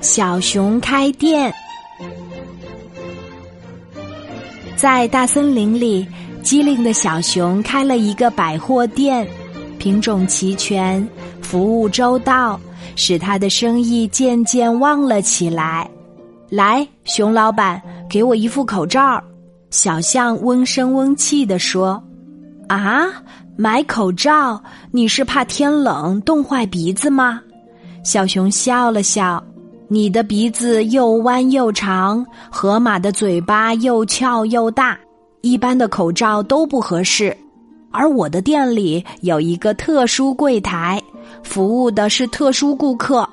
小熊开店。在大森林里，机灵的小熊开了一个百货店，品种齐全，服务周到，使他的生意渐渐旺了起来。来，熊老板，给我一副口罩。小象嗡声嗡气地说：“啊，买口罩？你是怕天冷冻坏鼻子吗？”小熊笑了笑。你的鼻子又弯又长，河马的嘴巴又翘又大，一般的口罩都不合适。而我的店里有一个特殊柜台，服务的是特殊顾客，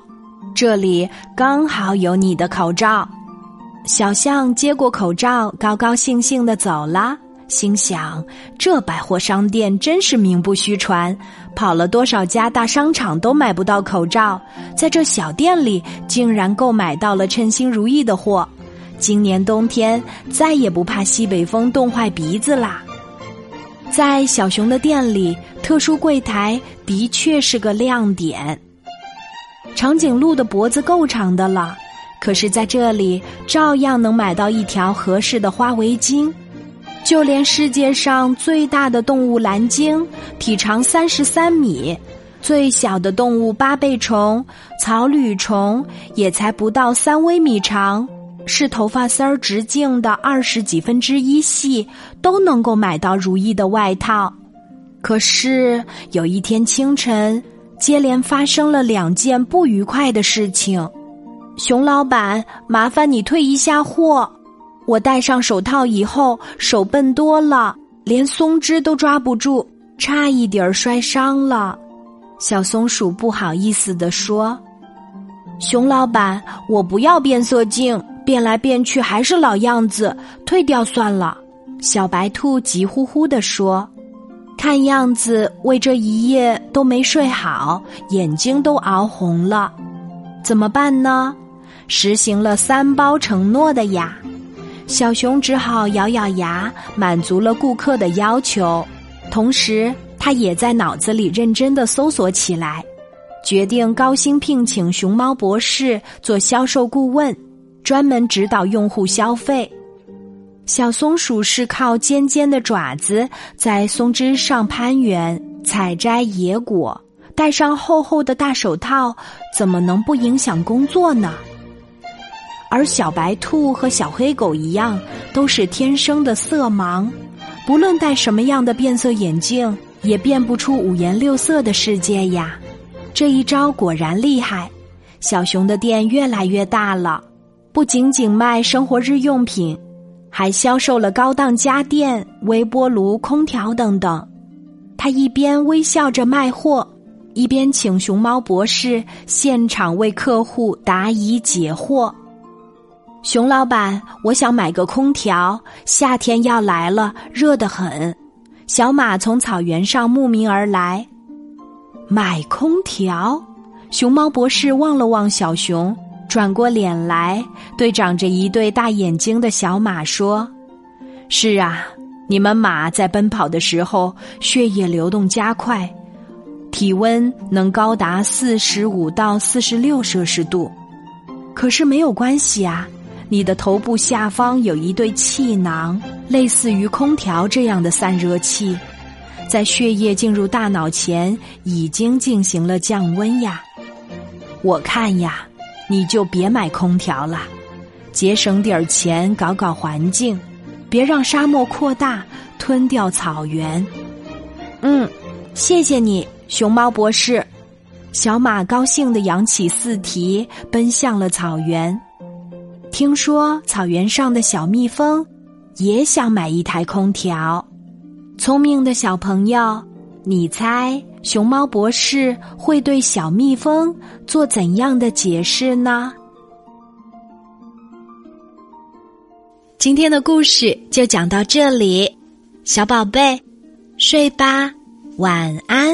这里刚好有你的口罩。小象接过口罩，高高兴兴的走了。心想：这百货商店真是名不虚传，跑了多少家大商场都买不到口罩，在这小店里竟然购买到了称心如意的货。今年冬天再也不怕西北风冻坏鼻子啦！在小熊的店里，特殊柜台的确是个亮点。长颈鹿的脖子够长的了，可是在这里照样能买到一条合适的花围巾。就连世界上最大的动物蓝鲸，体长三十三米；最小的动物八倍虫、草履虫也才不到三微米长，是头发丝儿直径的二十几分之一细，都能够买到如意的外套。可是有一天清晨，接连发生了两件不愉快的事情。熊老板，麻烦你退一下货。我戴上手套以后，手笨多了，连松枝都抓不住，差一点儿摔伤了。小松鼠不好意思地说：“熊老板，我不要变色镜，变来变去还是老样子，退掉算了。”小白兔急呼呼地说：“看样子为这一夜都没睡好，眼睛都熬红了，怎么办呢？实行了三包承诺的呀。”小熊只好咬咬牙，满足了顾客的要求。同时，他也在脑子里认真的搜索起来，决定高薪聘请熊猫博士做销售顾问，专门指导用户消费。小松鼠是靠尖尖的爪子在松枝上攀援、采摘野果，戴上厚厚的大手套，怎么能不影响工作呢？而小白兔和小黑狗一样，都是天生的色盲，不论戴什么样的变色眼镜，也变不出五颜六色的世界呀。这一招果然厉害，小熊的店越来越大了，不仅仅卖生活日用品，还销售了高档家电、微波炉、空调等等。他一边微笑着卖货，一边请熊猫博士现场为客户答疑解惑。熊老板，我想买个空调，夏天要来了，热得很。小马从草原上慕名而来，买空调。熊猫博士望了望小熊，转过脸来，对长着一对大眼睛的小马说：“是啊，你们马在奔跑的时候，血液流动加快，体温能高达四十五到四十六摄氏度。可是没有关系啊。”你的头部下方有一对气囊，类似于空调这样的散热器，在血液进入大脑前已经进行了降温呀。我看呀，你就别买空调了，节省点儿钱搞搞环境，别让沙漠扩大吞掉草原。嗯，谢谢你，熊猫博士。小马高兴地扬起四蹄，奔向了草原。听说草原上的小蜜蜂也想买一台空调。聪明的小朋友，你猜熊猫博士会对小蜜蜂做怎样的解释呢？今天的故事就讲到这里，小宝贝，睡吧，晚安。